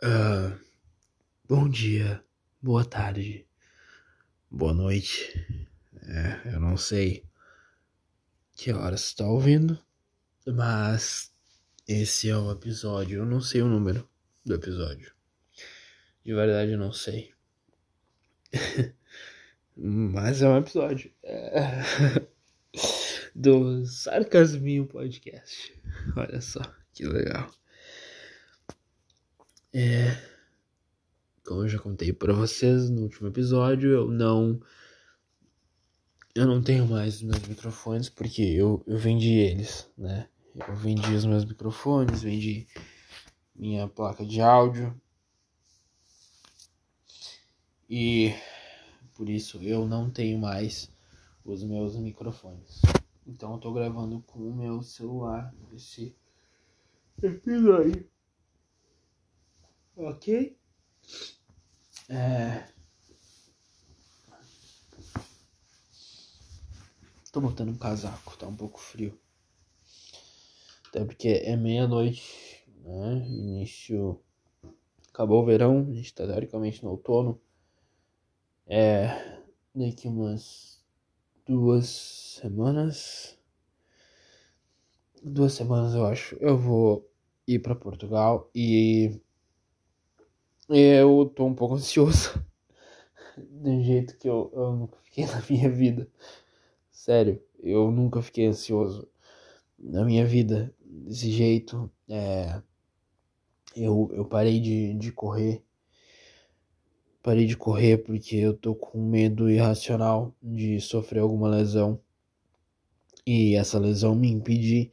Uh, bom dia, boa tarde, boa noite. É, eu não sei que horas está ouvindo, mas esse é o episódio. Eu não sei o número do episódio. De verdade, eu não sei. mas é um episódio é... do Sarcasminho Podcast. Olha só que legal. É, como eu já contei para vocês no último episódio, eu não eu não tenho mais os meus microfones porque eu, eu vendi eles, né? Eu vendi os meus microfones, vendi minha placa de áudio. E por isso eu não tenho mais os meus microfones. Então eu tô gravando com o meu celular esse episódio. Ok? É... Tô botando um casaco, tá um pouco frio. Até porque é meia-noite, né? Início. Acabou o verão, a gente tá teoricamente no outono. É. Daqui umas duas semanas. Duas semanas eu acho. Eu vou ir para Portugal e eu tô um pouco ansioso. De um jeito que eu, eu nunca fiquei na minha vida. Sério, eu nunca fiquei ansioso na minha vida desse jeito. É, eu, eu parei de, de correr. Parei de correr porque eu tô com medo irracional de sofrer alguma lesão. E essa lesão me impedir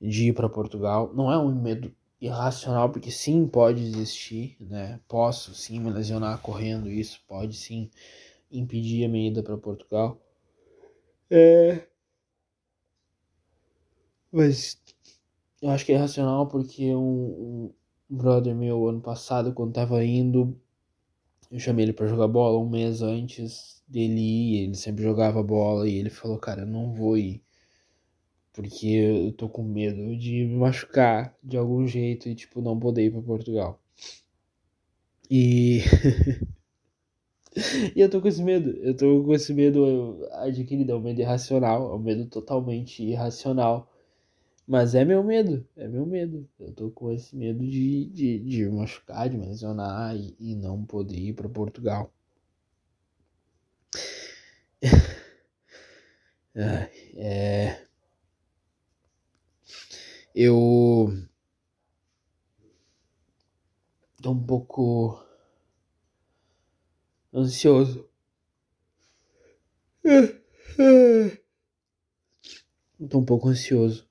de ir para Portugal. Não é um medo irracional, porque sim, pode existir, né? Posso sim me lesionar correndo, isso pode sim impedir a minha ida para Portugal. É. Mas eu acho que é irracional porque um, um brother meu ano passado, quando tava indo, eu chamei ele para jogar bola um mês antes dele ir, ele sempre jogava bola e ele falou, cara, eu não vou ir porque eu tô com medo de me machucar de algum jeito e, tipo, não poder ir pra Portugal. E. e eu tô com esse medo. Eu tô com esse medo adquirido. É um medo irracional. É um medo totalmente irracional. Mas é meu medo. É meu medo. Eu tô com esse medo de, de, de me machucar, de me lesionar e, e não poder ir pra Portugal. é eu tô um pouco ansioso. Tô um pouco ansioso.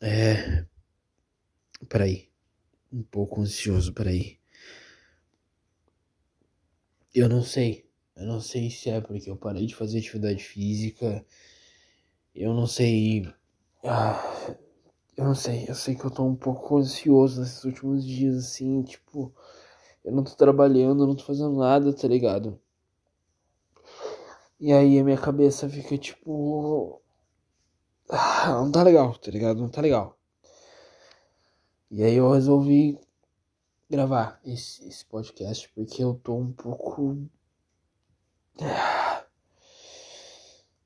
É. Peraí. Um pouco ansioso, peraí. Eu não sei. Eu não sei se é porque eu parei de fazer atividade física. Eu não sei. Ah, eu não sei, eu sei que eu tô um pouco ansioso nesses últimos dias, assim, tipo, eu não tô trabalhando, não tô fazendo nada, tá ligado? E aí a minha cabeça fica tipo. Ah, não tá legal, tá ligado? Não tá legal. E aí eu resolvi gravar esse, esse podcast porque eu tô um pouco.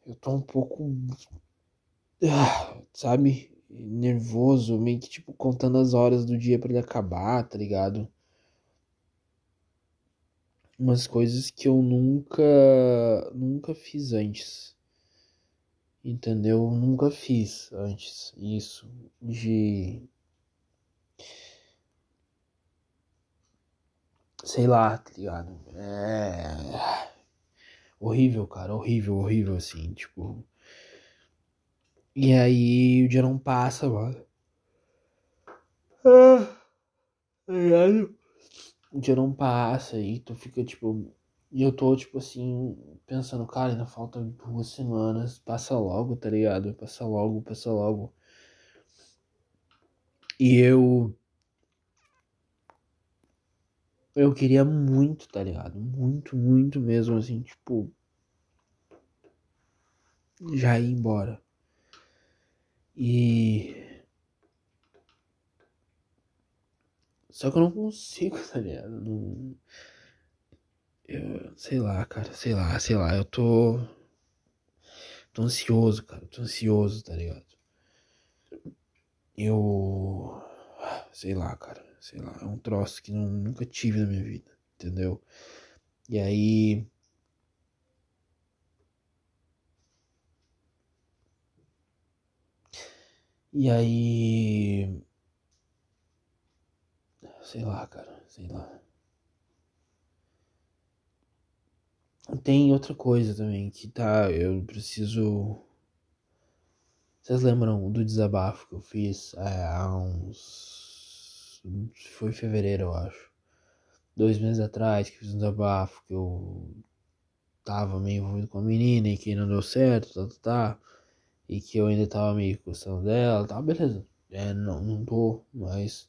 Eu tô um pouco. Sabe? Nervoso, meio que tipo contando as horas do dia para ele acabar, tá ligado? Umas coisas que eu nunca nunca fiz antes. Entendeu? Nunca fiz antes isso de sei lá, tá ligado? É horrível, cara, horrível, horrível assim, tipo e aí o dia não passa, mano. Ah, tá? O dia não passa e tu fica tipo. E eu tô, tipo assim, pensando, cara, ainda falta duas semanas. Passa logo, tá ligado? Passa logo, passa logo. E eu. Eu queria muito, tá ligado? Muito, muito mesmo, assim, tipo. Já ir embora. E Só que eu não consigo, tá ligado? Não... Eu, sei lá, cara, sei lá, sei lá, eu tô. Tô ansioso, cara, tô ansioso, tá ligado? Eu. Sei lá, cara, sei lá, é um troço que não, nunca tive na minha vida, entendeu? E aí. E aí. Sei lá, cara, sei lá. Tem outra coisa também que tá. Eu preciso. Vocês lembram do desabafo que eu fiz é, há uns. Foi em fevereiro, eu acho. Dois meses atrás que fiz um desabafo que eu tava meio envolvido com a menina e que não deu certo, tá, tá, tá. E que eu ainda tava meio gostando dela, tá, beleza. É, não, não tô, mas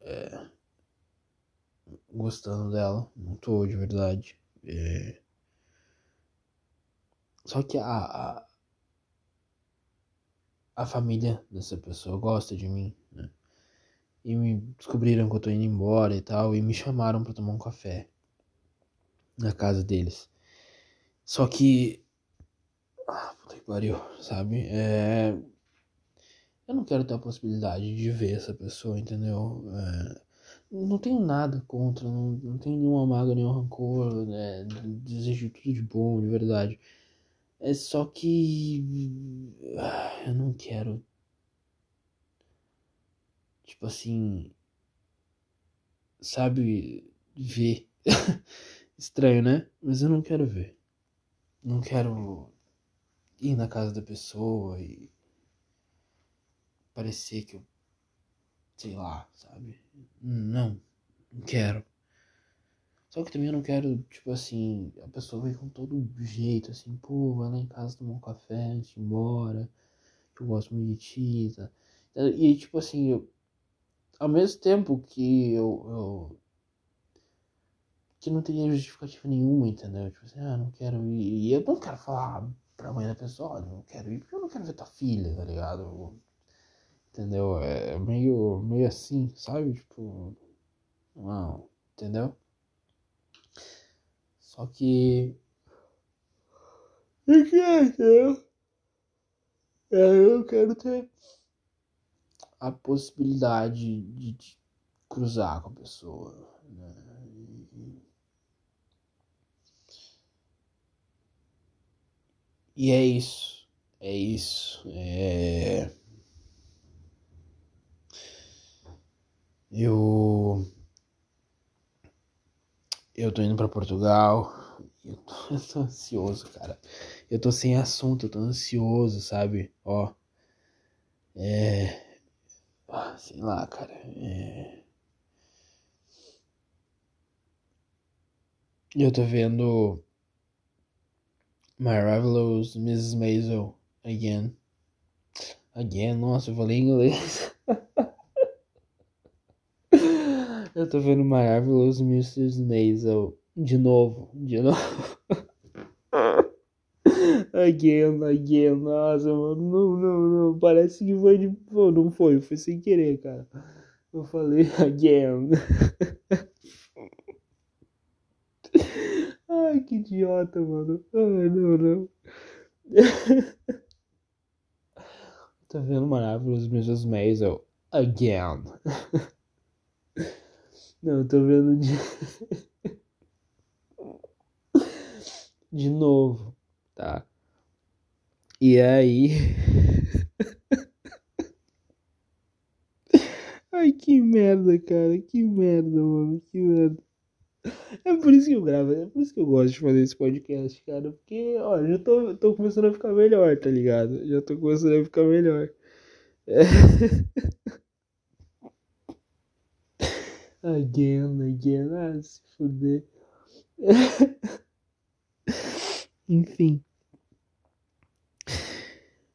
é, gostando dela. Não tô de verdade. É, só que a, a, a família dessa pessoa gosta de mim, né? E me descobriram que eu tô indo embora e tal, e me chamaram para tomar um café na casa deles. Só que. Ah, puta que pariu, sabe? É eu não quero ter a possibilidade de ver essa pessoa, entendeu? É, não tenho nada contra, não, não tenho nenhuma mágoa, nenhum rancor, né? Desejo tudo de bom, de verdade. É só que. Ah, eu não quero. Tipo assim. Sabe? Ver. Estranho, né? Mas eu não quero ver. Não quero ir na casa da pessoa e parecer que eu. Sei lá, sabe? Não, não quero. Só que também eu não quero, tipo assim, a pessoa vem com todo jeito, assim, pô, vai lá em casa tomar um café antes de ir embora, que eu gosto muito de ti, tá? E, tipo assim, eu, ao mesmo tempo que eu, eu que não teria justificativa nenhuma, entendeu? Tipo assim, ah, não quero ir. E eu não quero falar pra mãe da pessoa, olha, não quero ir porque eu não quero ver tua filha, tá ligado? Entendeu? É meio, meio assim, sabe? Tipo. Não, entendeu? Só que. Eu quero, eu quero ter a possibilidade de, de cruzar com a pessoa. Né? E é isso. É isso. É. Eu. Eu tô indo pra Portugal. Eu tô, eu tô ansioso, cara. Eu tô sem assunto, eu tô ansioso, sabe? Ó. É. Ah, sei lá, cara. É. Eu tô vendo My Mrs. Maisel again. Again, nossa, eu falei inglês. Eu tô vendo Marvelous Mrs. Maisel de novo, de novo. again, again, nossa, mano, não, não, não, parece que foi de. Não foi, foi sem querer, cara. Eu falei again. Ai, que idiota, mano. Ai, não, não. Tô vendo Marvelous Mrs. Maisel again. Não, tô vendo de. de novo, tá? E aí. Ai, que merda, cara. Que merda, mano. Que merda. É por isso que eu gravo, é por isso que eu gosto de fazer esse podcast, cara. Porque, ó, já tô, tô começando a ficar melhor, tá ligado? Já tô começando a ficar melhor. É. Again, again. Ah, se fuder. Enfim.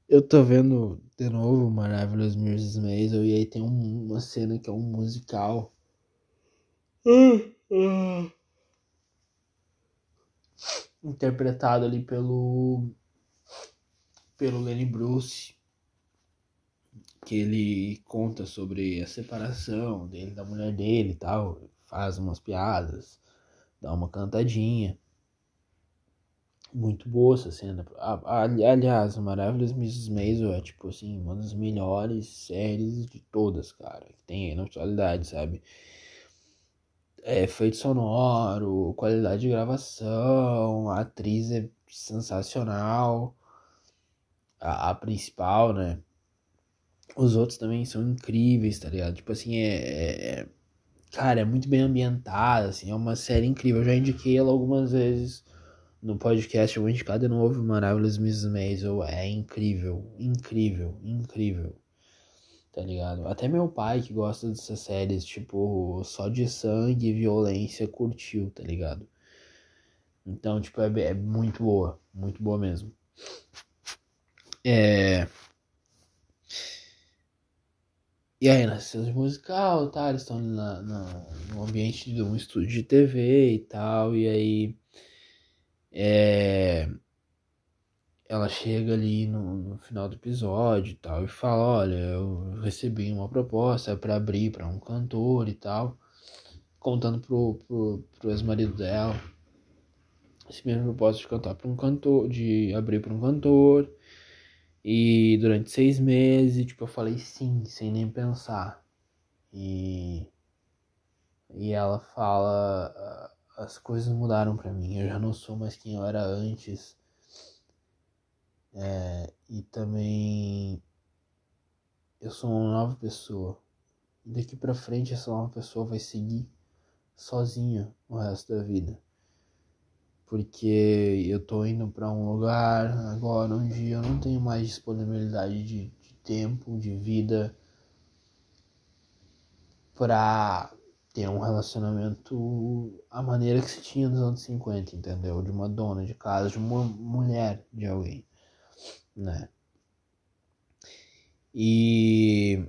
Eu tô vendo de novo Marvelous Mrs. Maisel e aí tem um, uma cena que é um musical. Interpretado ali pelo pelo Lenny Bruce, que ele conta sobre a separação dele da mulher dele e tal, faz umas piadas, dá uma cantadinha. Muito boa essa cena. Aliás, Maravilhas Mrs. Maisel é tipo assim, uma das melhores séries de todas, cara, que tem aí na atualidade, sabe? É, efeito sonoro, qualidade de gravação, a atriz é sensacional. A, a principal, né? Os outros também são incríveis, tá ligado? Tipo assim, é, é, é. Cara, é muito bem ambientada, assim, é uma série incrível. Eu já indiquei ela algumas vezes no podcast, eu vou indicar de novo Maravilhas Miss Maisel. É incrível, incrível, incrível. Tá ligado? Até meu pai, que gosta dessas séries, tipo, só de sangue e violência, curtiu, tá ligado? Então, tipo, é, é muito boa, muito boa mesmo. É. E aí, na cena musical, tá? Eles estão na, na, no ambiente de um estúdio de TV e tal. E aí. É, ela chega ali no, no, final do episódio e tal. E fala: Olha, eu recebi uma proposta para abrir para um cantor e tal. Contando pro, pro, pro ex-marido dela. Esse mesmo propósito de cantar para um cantor. De abrir para um cantor e durante seis meses, tipo, eu falei sim, sem nem pensar. E, e ela fala, ah, as coisas mudaram para mim, eu já não sou mais quem eu era antes. É, e também eu sou uma nova pessoa. Daqui pra frente essa nova pessoa vai seguir sozinha o resto da vida porque eu tô indo para um lugar agora onde eu não tenho mais disponibilidade de, de tempo, de vida para ter um relacionamento a maneira que se tinha nos anos 50, entendeu? De uma dona de casa, de uma mulher de alguém, né? E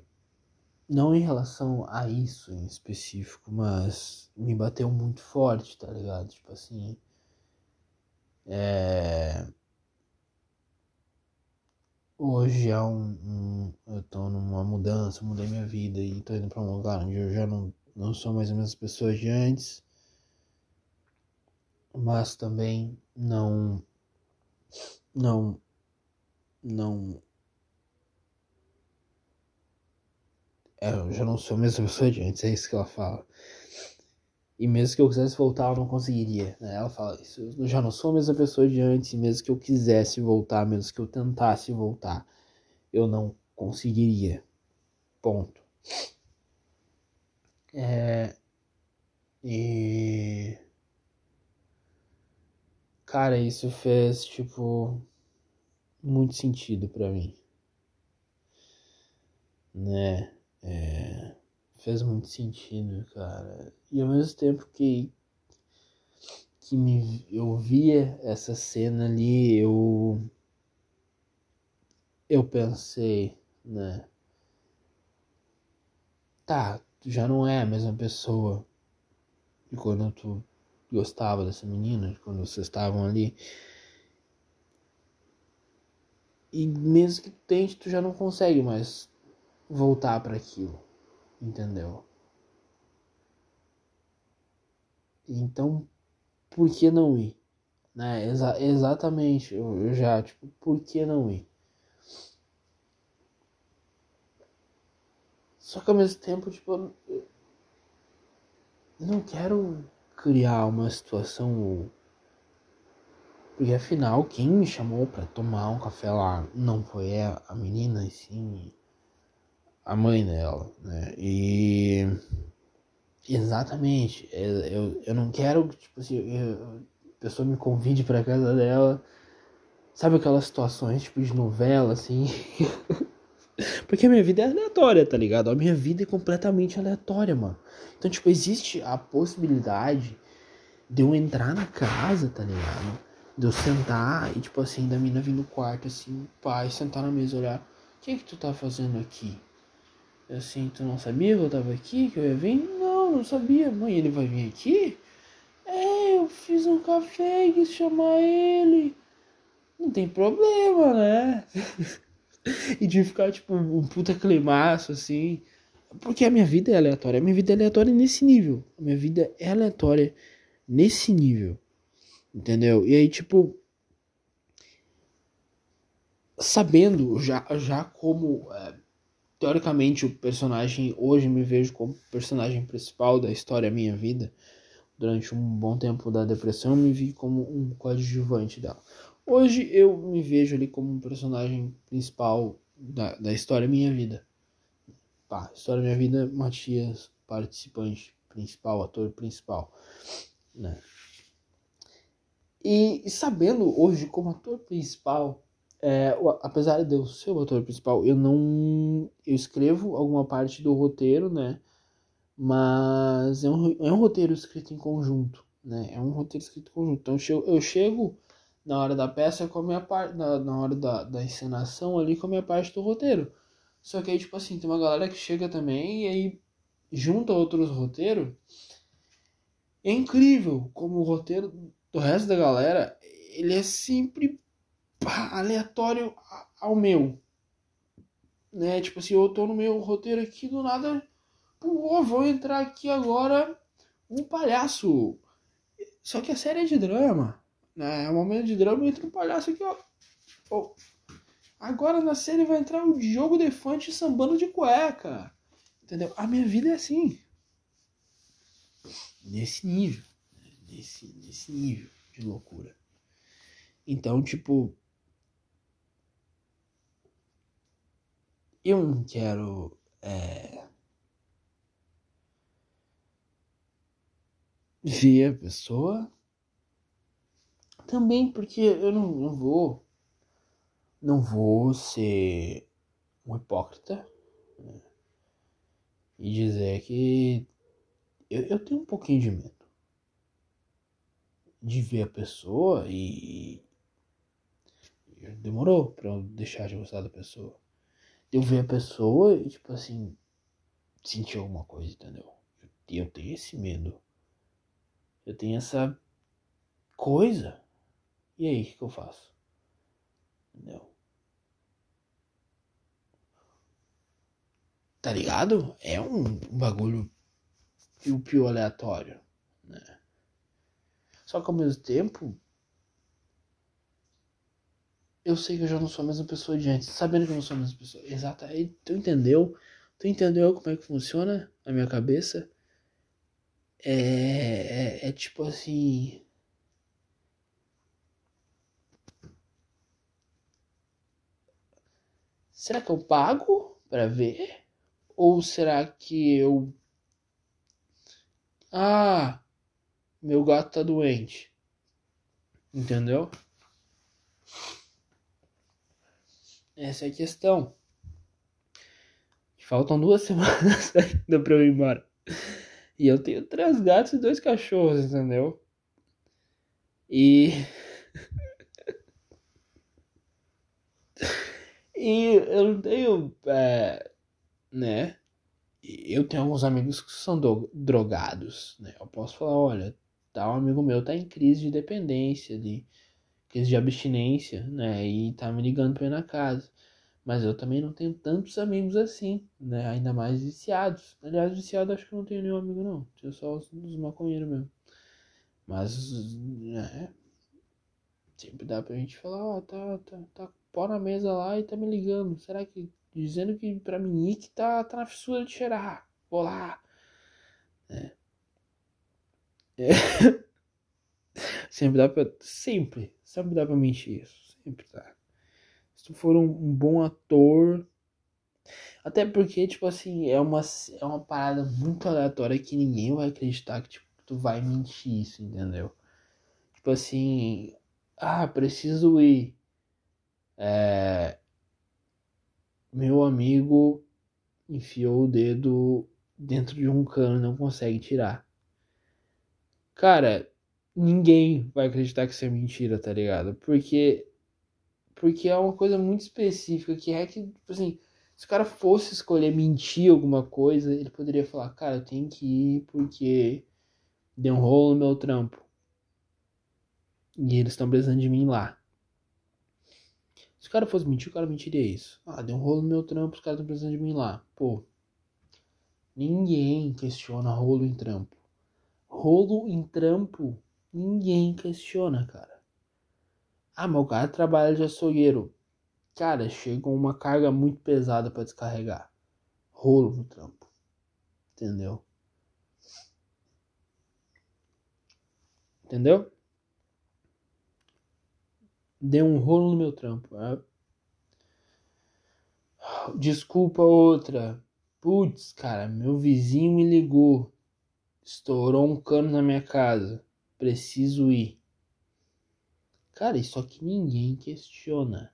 não em relação a isso em específico, mas me bateu muito forte, tá ligado? Tipo assim, é... Hoje é um, um, eu tô numa mudança, mudei minha vida e tô indo para um lugar onde eu já não, não sou mais as mesmas pessoas de antes, mas também não não não é, eu já não sou a mesma pessoa de antes, é isso que ela fala. E mesmo que eu quisesse voltar, eu não conseguiria. Né? Ela fala isso. Eu já não sou a mesma pessoa de antes. Mesmo que eu quisesse voltar, mesmo que eu tentasse voltar, eu não conseguiria. Ponto. É. E. Cara, isso fez, tipo. Muito sentido para mim. Né? É fez muito sentido, cara. E ao mesmo tempo que que me, eu via essa cena ali, eu eu pensei, né? Tá, tu já não é a mesma pessoa de quando tu gostava dessa menina, de quando vocês estavam ali. E mesmo que tente, tu já não consegue mais voltar para aquilo entendeu? Então, por que não ir? Né? Exa exatamente, eu, eu já, tipo, por que não ir? Só que ao mesmo tempo, tipo, eu não quero criar uma situação. Porque afinal, quem me chamou para tomar um café lá não foi a menina, e sim a mãe dela, né? E exatamente, é, eu, eu não quero que tipo assim, a pessoa me convide para casa dela. Sabe aquelas situações tipo de novela assim? Porque a minha vida é aleatória, tá ligado? A minha vida é completamente aleatória, mano. Então, tipo, existe a possibilidade de eu entrar na casa, tá ligado? De eu sentar e, tipo assim, da mina vir no quarto, assim, pai, sentar na mesa olhar. O que é que tu tá fazendo aqui? Assim, tu não sabia que eu tava aqui, que eu ia vir? Não, não sabia. Mãe, ele vai vir aqui? É, eu fiz um café e quis chamar ele. Não tem problema, né? e de ficar, tipo, um puta climaço, assim. Porque a minha vida é aleatória. A minha vida é aleatória nesse nível. A minha vida é aleatória nesse nível. Entendeu? E aí, tipo. Sabendo já, já como. É, teoricamente, o personagem. Hoje me vejo como personagem principal da história Minha Vida. Durante um bom tempo da depressão, me vi como um coadjuvante dela. Hoje eu me vejo ali como um personagem principal da, da história Minha Vida. Pá, história Minha Vida, Matias, participante principal, ator principal. Né? E, sabendo hoje como ator principal, é, apesar de eu ser o ator principal, eu não. Eu escrevo alguma parte do roteiro, né? Mas é um, é um roteiro escrito em conjunto, né? É um roteiro escrito em conjunto. Então eu chego, eu chego na hora da peça com a minha parte, na, na hora da, da encenação ali com a minha parte do roteiro. Só que aí, tipo assim, tem uma galera que chega também e aí junta outros roteiros. É incrível como o roteiro do resto da galera, ele é sempre pá, aleatório ao meu. Né? Tipo assim, eu tô no meu roteiro aqui do nada. Pô, vou entrar aqui agora um palhaço. Só que a série é de drama. Né? É um momento de drama entra um palhaço aqui, ó. Agora na série vai entrar o Diogo Defante sambando de cueca. Entendeu? A minha vida é assim. Nesse nível nesse, nesse nível de loucura. Então, tipo. Eu não quero. É, ver a pessoa. Também porque eu não, não vou. Não vou ser um hipócrita. Né? E dizer que eu, eu tenho um pouquinho de medo de ver a pessoa e. Demorou pra eu deixar de gostar da pessoa. Eu ver a pessoa e, tipo assim, sentir alguma coisa, entendeu? Eu, tenho esse medo. Eu tenho essa coisa. E aí, o que, que eu faço? Entendeu? Tá ligado? É um, um bagulho piu-piu aleatório, né? Só que ao mesmo tempo, eu sei que eu já não sou a mesma pessoa de antes, sabendo que eu não sou a mesma pessoa. Exato. Aí tu entendeu? Tu entendeu como é que funciona a minha cabeça? É, é, é tipo assim. Será que eu pago para ver? Ou será que eu. Ah, meu gato tá doente. Entendeu? Essa é a questão. Faltam duas semanas ainda pra eu ir embora. E eu tenho três gatos e dois cachorros, entendeu? E. e eu não tenho. É, né? Eu tenho alguns amigos que são do, drogados, né? Eu posso falar, olha, tal amigo meu tá em crise de dependência, de crise de abstinência, né? E tá me ligando pra ir na casa. Mas eu também não tenho tantos amigos assim, né? Ainda mais viciados. Aliás, viciado acho que não tenho nenhum amigo, não. Tenho só os, os maconheiros mesmo. Mas, né? Sempre dá pra gente falar, ó, oh, tá, tá, tá pó na mesa lá e tá me ligando. Será que. Dizendo que pra mim que tá, tá na fissura de cheirar. Vou lá. É. É. sempre dá pra. Sempre. Sempre dá pra mentir isso. Sempre dá. Se tu for um, um, bom ator. Até porque, tipo assim, é uma, é uma parada muito aleatória que ninguém vai acreditar que tipo, tu vai mentir isso, entendeu? Tipo assim. Ah, preciso ir. É, meu amigo enfiou o dedo dentro de um cano e não consegue tirar. Cara, ninguém vai acreditar que isso é mentira, tá ligado? Porque porque é uma coisa muito específica que é que, tipo assim, se o cara fosse escolher mentir alguma coisa, ele poderia falar, cara, eu tenho que ir porque deu um rolo no meu trampo. E eles estão precisando de mim lá. Se o cara fosse mentir, o cara mentiria isso. Ah, deu um rolo no meu trampo, os caras estão precisando de mim lá. Pô, ninguém questiona rolo em trampo. Rolo em trampo, ninguém questiona, cara. Ah, o cara trabalha de açougueiro. Cara, chega uma carga muito pesada para descarregar. Rolo no trampo. Entendeu? Entendeu? Deu um rolo no meu trampo. É? Desculpa outra. Putz, cara, meu vizinho me ligou. Estourou um cano na minha casa. Preciso ir. Cara, isso aqui ninguém questiona.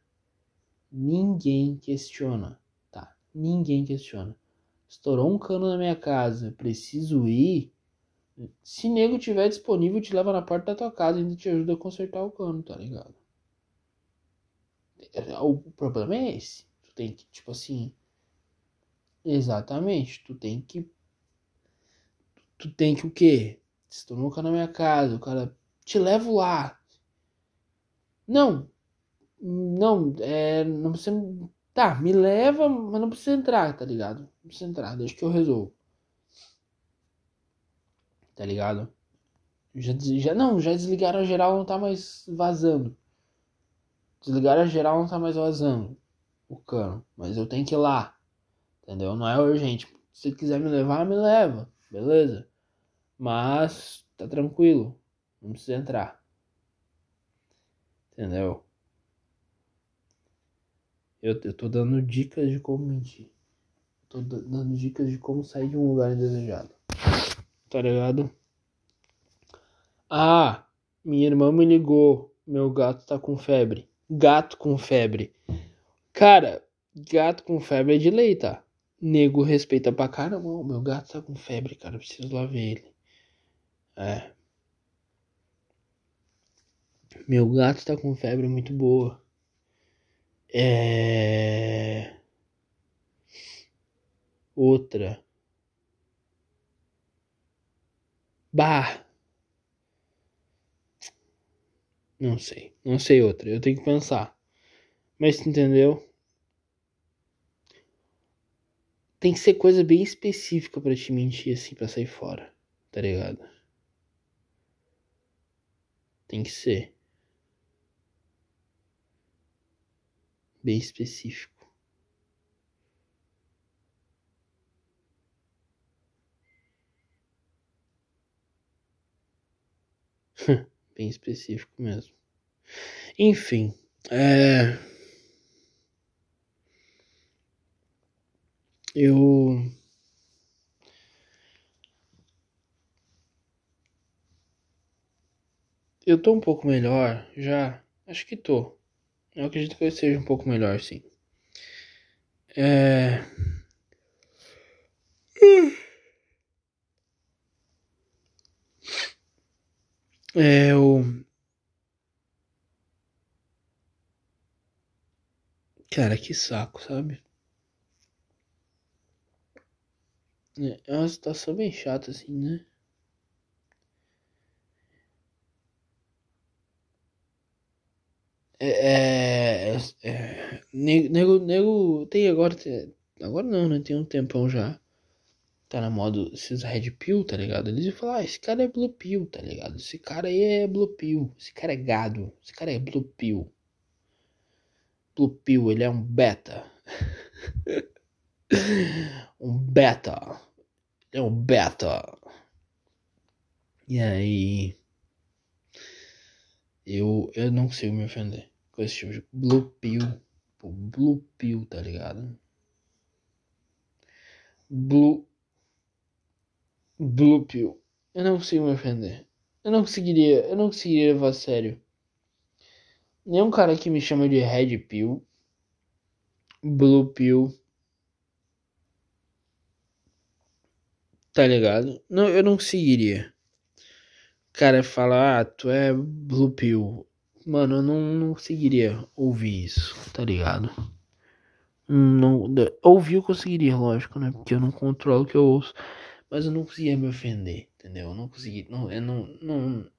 Ninguém questiona, tá? Ninguém questiona. Estourou um cano na minha casa, preciso ir. Se nego tiver disponível, te leva na porta da tua casa e ainda te ajuda a consertar o cano, tá ligado? O problema é esse. Tu tem que, tipo assim. Exatamente, tu tem que. Tu tem que o quê? Estourou um cano na minha casa, o cara. Te levo lá. Não, não, é. Não precisa. Tá, me leva, mas não precisa entrar, tá ligado? Não precisa entrar, deixa que eu resolvo. Tá ligado? Já, já, não, já desligaram a geral, não tá mais vazando. Desligaram a geral, não tá mais vazando o cano. Mas eu tenho que ir lá. Entendeu? Não é urgente. Se quiser me levar, me leva. Beleza? Mas tá tranquilo. Não precisa entrar. Entendeu? Eu, eu tô dando dicas de como mentir. Tô dando dicas de como sair de um lugar indesejado. Tá ligado? Ah, minha irmã me ligou. Meu gato tá com febre. Gato com febre. Cara, gato com febre é de lei, tá? Nego respeita pra caramba. Meu gato tá com febre, cara. Preciso lá ver ele. É. Meu gato tá com febre muito boa. É... Outra. Bah. Não sei. Não sei outra. Eu tenho que pensar. Mas entendeu? Tem que ser coisa bem específica para te mentir assim para sair fora. Tá ligado? Tem que ser. bem específico. bem específico mesmo. Enfim, é... eu eu tô um pouco melhor já, acho que tô. Eu acredito que eu esteja um pouco melhor, sim. É. É o. Cara, que saco, sabe? É, é uma situação bem chata, assim, né? É, é, é, nego, nego tem agora, agora não, né? Tem um tempão já. Tá na moda esses Red Pill, tá ligado? Eles falam, ah, esse cara é Blue Pill, tá ligado? Esse cara aí é Blue Pill, esse cara é gado, esse cara é Blue Pill. Blue Pill, ele é um beta. um beta. É um beta. E aí. Eu, eu não consigo me ofender com esse tipo de Blue Pill. Blue Pill, tá ligado? Blue. Blue Pill. Eu não consigo me ofender. Eu não conseguiria. Eu não conseguiria levar a sério. Nenhum cara que me chama de Red Pill. Blue Pill. Tá ligado? Não, eu não conseguiria cara fala, ah, tu é Blue Pill. Mano, eu não, não conseguiria ouvir isso, tá ligado? Não, ouvir eu conseguiria, lógico, né? Porque eu não controlo o que eu ouço. Mas eu não conseguia me ofender, entendeu? Eu não conseguia. Não, eu não. Não,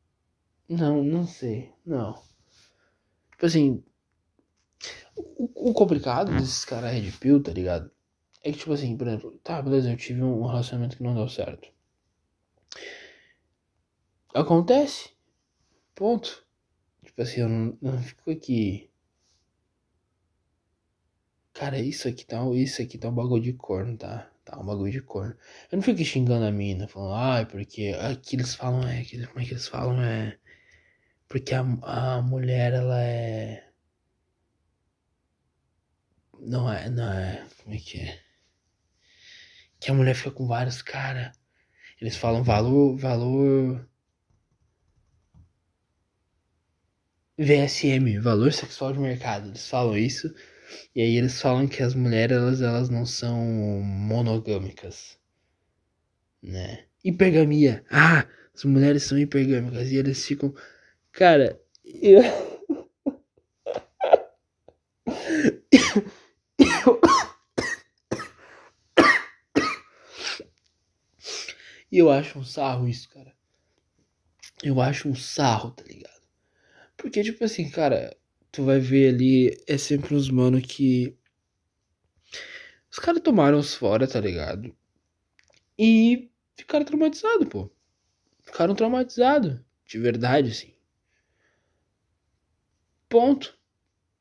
não, não sei. Não. Tipo assim. O, o complicado desses caras Red Pill, tá ligado? É que, tipo assim, por exemplo, tá, beleza, eu tive um relacionamento que não deu certo. Acontece. Ponto. Tipo assim, eu não, não fico aqui. Cara, isso aqui tá, isso aqui tá um bagulho de corno, tá? Tá um bagulho de corno. Eu não fico xingando a mina, falando, ai, ah, porque aqui eles falam é, como é que eles falam é. Porque a, a mulher, ela é. Não é, não é. Como é que é? Que a mulher fica com vários caras. Eles falam valor, valor. VSM, valor sexual de mercado. Eles falam isso. E aí eles falam que as mulheres elas, elas não são monogâmicas. Né? Hipergamia. Ah, as mulheres são hipergâmicas. E eles ficam. Cara, eu. E eu acho um sarro isso, cara. Eu acho um sarro, tá ligado? Porque, tipo assim, cara, tu vai ver ali, é sempre uns mano que. Os caras tomaram os fora, tá ligado? E ficaram traumatizados, pô. Ficaram traumatizados. De verdade, assim. Ponto.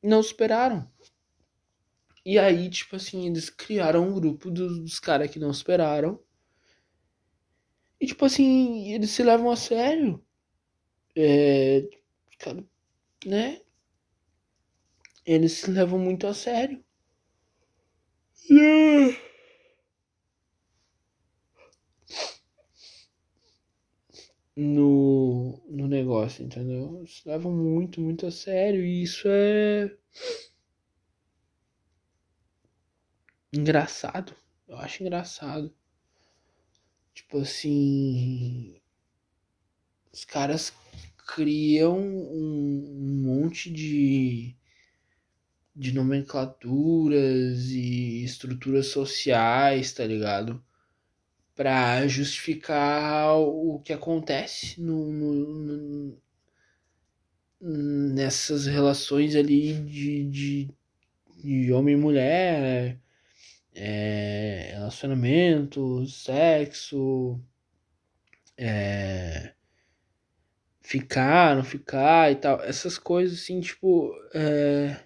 Não superaram. E aí, tipo assim, eles criaram um grupo dos, dos caras que não superaram e tipo assim, eles se levam a sério. É, cara, né? Eles se levam muito a sério. Yeah. No, no negócio, entendeu? Se levam muito, muito a sério. E isso é. Engraçado. Eu acho engraçado. Tipo assim. Os caras criam um, monte de, de nomenclaturas e estruturas sociais, tá ligado? Pra justificar o que acontece no, no, no nessas relações ali de, de, de homem e mulher é, relacionamento, sexo, é, ficar, não ficar e tal. Essas coisas assim, tipo. É,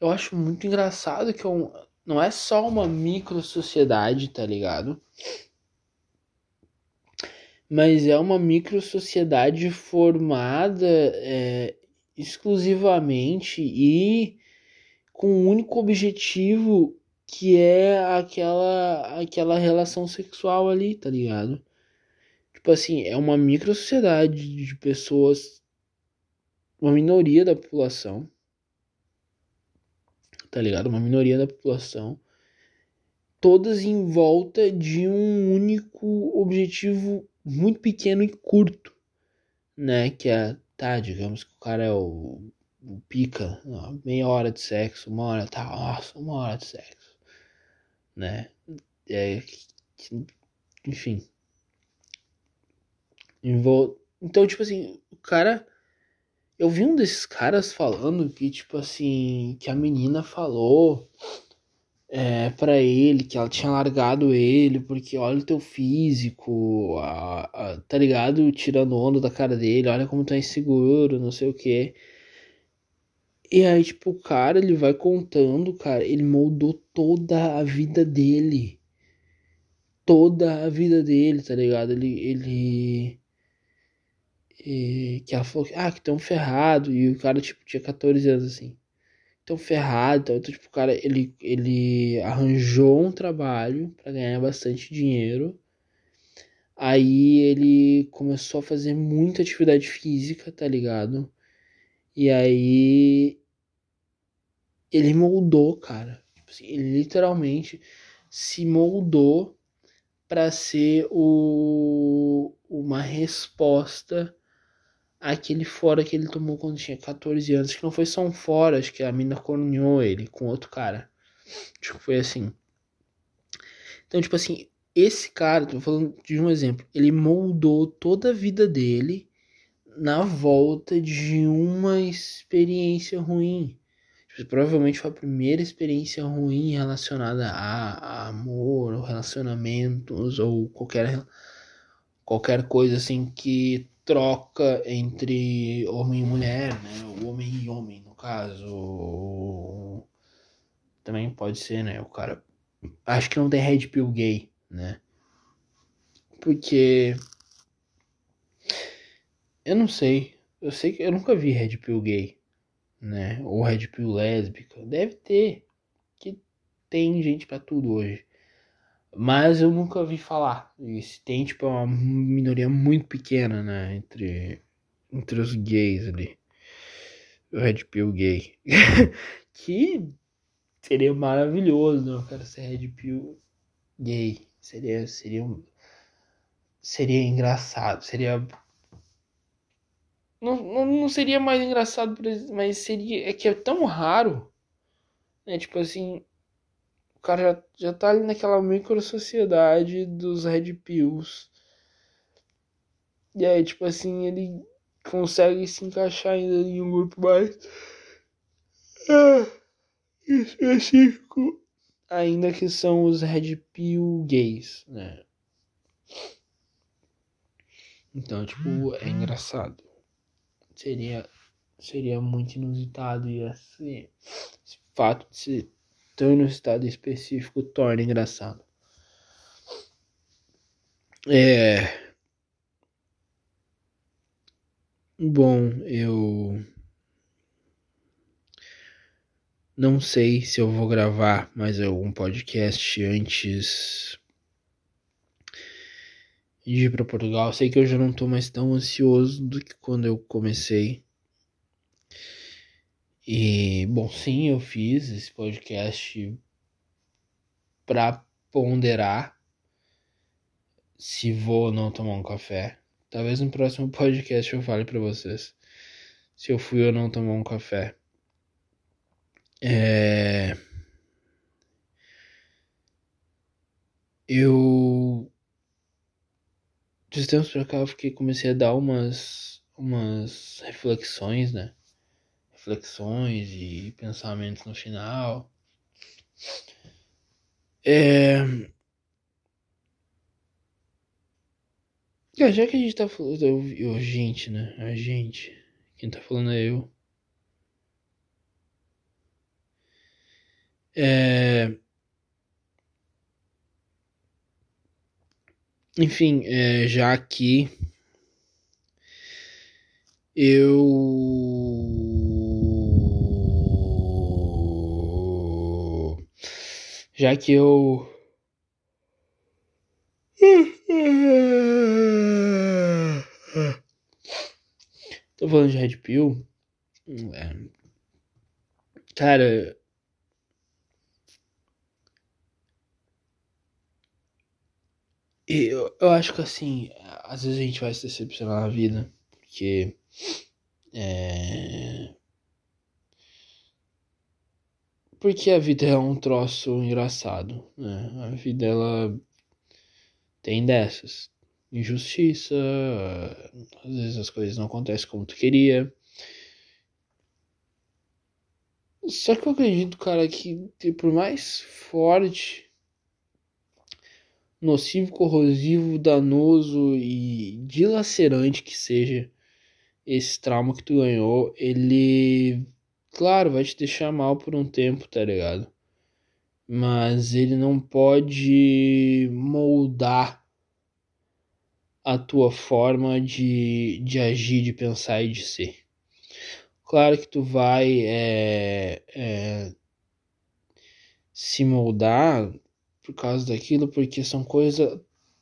eu acho muito engraçado que é um, não é só uma micro sociedade, tá ligado? Mas é uma micro sociedade formada é, exclusivamente e com um único objetivo que é aquela aquela relação sexual ali, tá ligado? Tipo assim, é uma micro sociedade de pessoas, uma minoria da população, tá ligado? Uma minoria da população, todas em volta de um único objetivo muito pequeno e curto, né? Que é, tá, digamos que o cara é o pica, meia hora de sexo, uma hora, tá, nossa, uma hora de sexo, né? É, enfim. Então, tipo assim, o cara. Eu vi um desses caras falando que, tipo assim, que a menina falou é, para ele que ela tinha largado ele porque olha o teu físico, a, a, tá ligado? Tirando onda da cara dele, olha como é inseguro, não sei o que. E aí, tipo, o cara, ele vai contando, cara, ele moldou toda a vida dele. Toda a vida dele, tá ligado? Ele. ele e, que ela falou que, ah, que tão ferrado. E o cara, tipo, tinha 14 anos assim. Tão ferrado. Então, tipo, o cara, ele, ele arranjou um trabalho para ganhar bastante dinheiro. Aí ele começou a fazer muita atividade física, tá ligado? E aí ele moldou, cara. Tipo assim, ele literalmente se moldou para ser o, uma resposta àquele fora que ele tomou quando tinha 14 anos. Que não foi só um fora, acho que a mina corneou ele com outro cara. Acho que foi assim. Então, tipo assim, esse cara, tô falando de um exemplo, ele moldou toda a vida dele na volta de uma experiência ruim. Provavelmente foi a primeira experiência ruim relacionada a, a amor, ou relacionamentos, ou qualquer, qualquer coisa assim que troca entre homem e mulher, né? O homem e homem, no caso. Também pode ser, né? O cara. Acho que não tem red pill gay, né? Porque. Eu não sei. Eu sei que eu nunca vi red pill gay, né? Ou red pill lésbica. Deve ter. Que tem gente para tudo hoje. Mas eu nunca vi falar. E se tem, tipo, é uma minoria muito pequena, né? Entre, entre os gays ali. O Red Pill gay. que seria maravilhoso, né? Eu quero ser Red Pill gay. Seria, seria, seria engraçado. Seria. Não, não, seria mais engraçado, mas seria. É que é tão raro. Né? Tipo assim, cara já, já tá ali naquela micro sociedade dos Red Pills. E aí, tipo assim, ele consegue se encaixar ainda em um grupo mais ah, específico. Ainda que são os Red Pill gays, né? Então, tipo, é engraçado. Seria, seria muito inusitado e assim, esse fato de ser tão no estado específico torna engraçado. É. Bom, eu. Não sei se eu vou gravar mais algum podcast antes de ir para Portugal. Sei que eu já não tô mais tão ansioso do que quando eu comecei. E, bom, sim, eu fiz esse podcast para ponderar se vou ou não tomar um café. Talvez no próximo podcast eu fale para vocês se eu fui ou não tomar um café. É... Eu de tempos pra cá eu fiquei, comecei a dar umas umas reflexões, né? reflexões e pensamentos no final. É... Já que a gente tá falando. Eu, gente, né? A gente. Quem tá falando é eu. É... Enfim, é, já que eu já que eu tô falando de Red Pill, é. cara, eu, eu acho que assim, às vezes a gente vai se decepcionar na vida, porque é, porque a vida é um troço engraçado, né? A vida ela tem dessas. Injustiça, às vezes as coisas não acontecem como tu queria. Só que eu acredito, cara, que por mais forte, nocivo, corrosivo, danoso e dilacerante que seja esse trauma que tu ganhou, ele claro, vai te deixar mal por um tempo, tá ligado? Mas ele não pode moldar a tua forma de, de agir, de pensar e de ser. Claro que tu vai é, é, se moldar por causa daquilo, porque são coisas.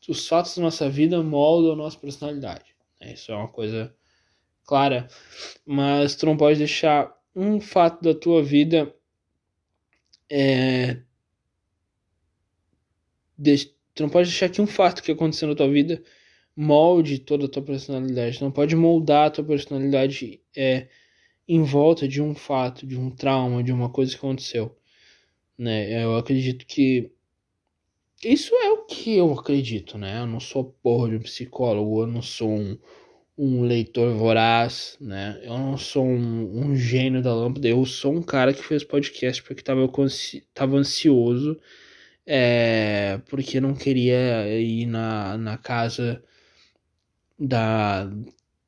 Os fatos da nossa vida moldam a nossa personalidade. Né? Isso é uma coisa clara. Mas tu não pode deixar um fato da tua vida é. Tu não pode deixar que um fato que aconteceu na tua vida molde toda a tua personalidade. Tu não pode moldar a tua personalidade é, em volta de um fato, de um trauma, de uma coisa que aconteceu. Né? Eu acredito que. Isso é o que eu acredito, né? Eu não sou porra de um psicólogo, eu não sou um, um leitor voraz, né? Eu não sou um, um, gênio da lâmpada, eu sou um cara que fez podcast porque tava, tava ansioso, é, porque não queria ir na, na casa da,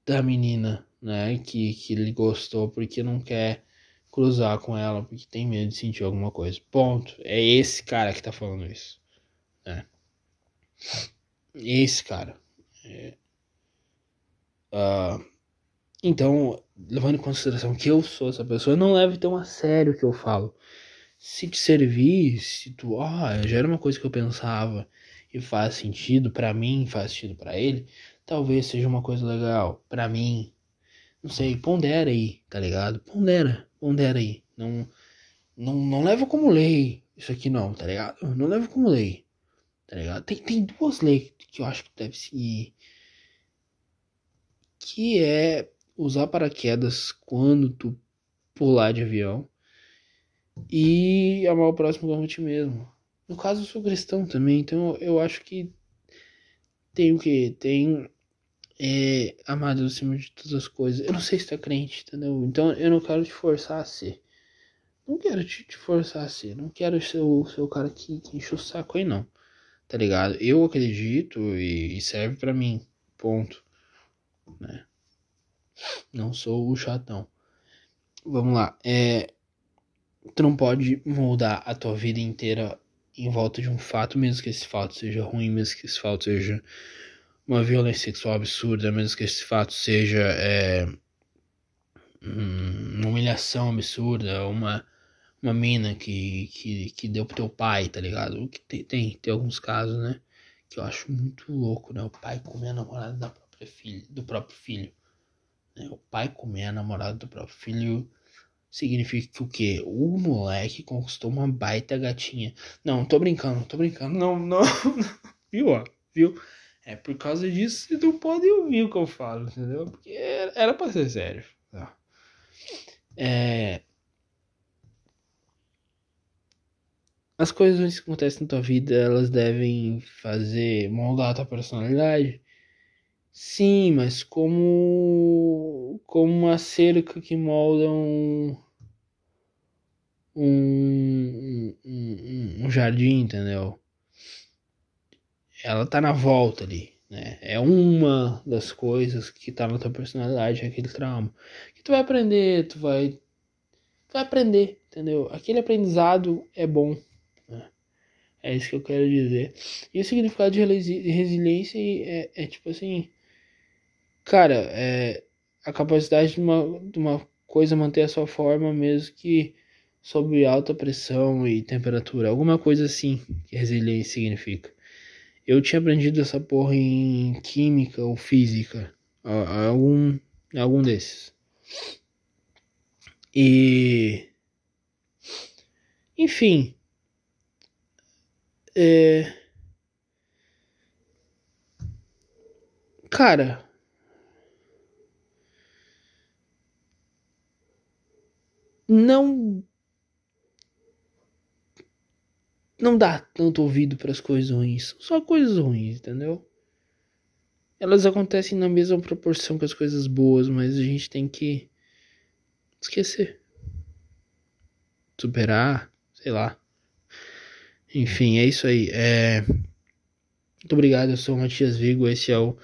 da menina, né? Que, que ele gostou, porque não quer cruzar com ela, porque tem medo de sentir alguma coisa. Ponto. É esse cara que tá falando isso, né? Esse cara. É, Uh, então, levando em consideração que eu sou essa pessoa, não leve tão a sério o que eu falo. Se te servir, se tu, ah, já era uma coisa que eu pensava e faz sentido para mim, faz sentido para ele, talvez seja uma coisa legal para mim. Não sei, pondera aí, tá ligado? Pondera, pondera aí. Não, não, não leva como lei isso aqui não, tá ligado? Não leva como lei, tá ligado? Tem, tem duas leis que eu acho que deve seguir que é usar paraquedas quando tu pular de avião e amar o próximo como ti mesmo. No caso, eu sou cristão também, então eu acho que tem o que? Tem é, amar Deus acima de todas as coisas. Eu não sei se é crente, entendeu? Então eu não quero te forçar a ser. Não quero te, te forçar a ser. Não quero ser o, ser o cara que, que enche o saco aí, não. Tá ligado? Eu acredito e, e serve para mim. Ponto né? Não sou o chatão. Vamos lá. É, tu não pode moldar a tua vida inteira em volta de um fato, mesmo que esse fato seja ruim, mesmo que esse fato seja uma violência sexual absurda, mesmo que esse fato seja é, uma humilhação absurda, uma, uma mina que, que, que deu pro teu pai, tá ligado? Que tem, tem, tem alguns casos, né? Que eu acho muito louco, né? O pai comer a namorada da própria filho, do próprio filho. Né? O pai comer a namorada do próprio filho significa que o quê? O moleque conquistou uma baita gatinha. Não, tô brincando, tô brincando. Não, não. viu, ó? Viu? É por causa disso que tu pode ouvir o que eu falo, entendeu? Porque era pra ser sério. Tá? É. As coisas que acontecem na tua vida, elas devem fazer moldar a tua personalidade. Sim, mas como como uma cerca que molda um um, um, um jardim, entendeu? Ela tá na volta ali, né? É uma das coisas que tá na tua personalidade, é aquele trauma. Que tu vai aprender, tu vai tu vai aprender, entendeu? Aquele aprendizado é bom? É isso que eu quero dizer. E o significado de resiliência é, é tipo assim, Cara, é a capacidade de uma, de uma coisa manter a sua forma mesmo que sob alta pressão e temperatura. Alguma coisa assim que resiliência significa. Eu tinha aprendido essa porra em química ou física. Algum, algum desses. E. Enfim. É. Cara, não não dá tanto ouvido para as coisas ruins. São só coisas ruins, entendeu? Elas acontecem na mesma proporção que as coisas boas, mas a gente tem que esquecer. Superar, sei lá. Enfim, é isso aí. É... Muito obrigado, eu sou o Matias Vigo, esse é o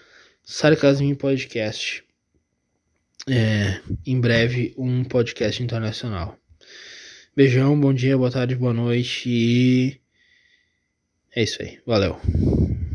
Sarcasmo Podcast é, em breve um podcast internacional. Beijão, bom dia, boa tarde, boa noite e é isso aí. Valeu.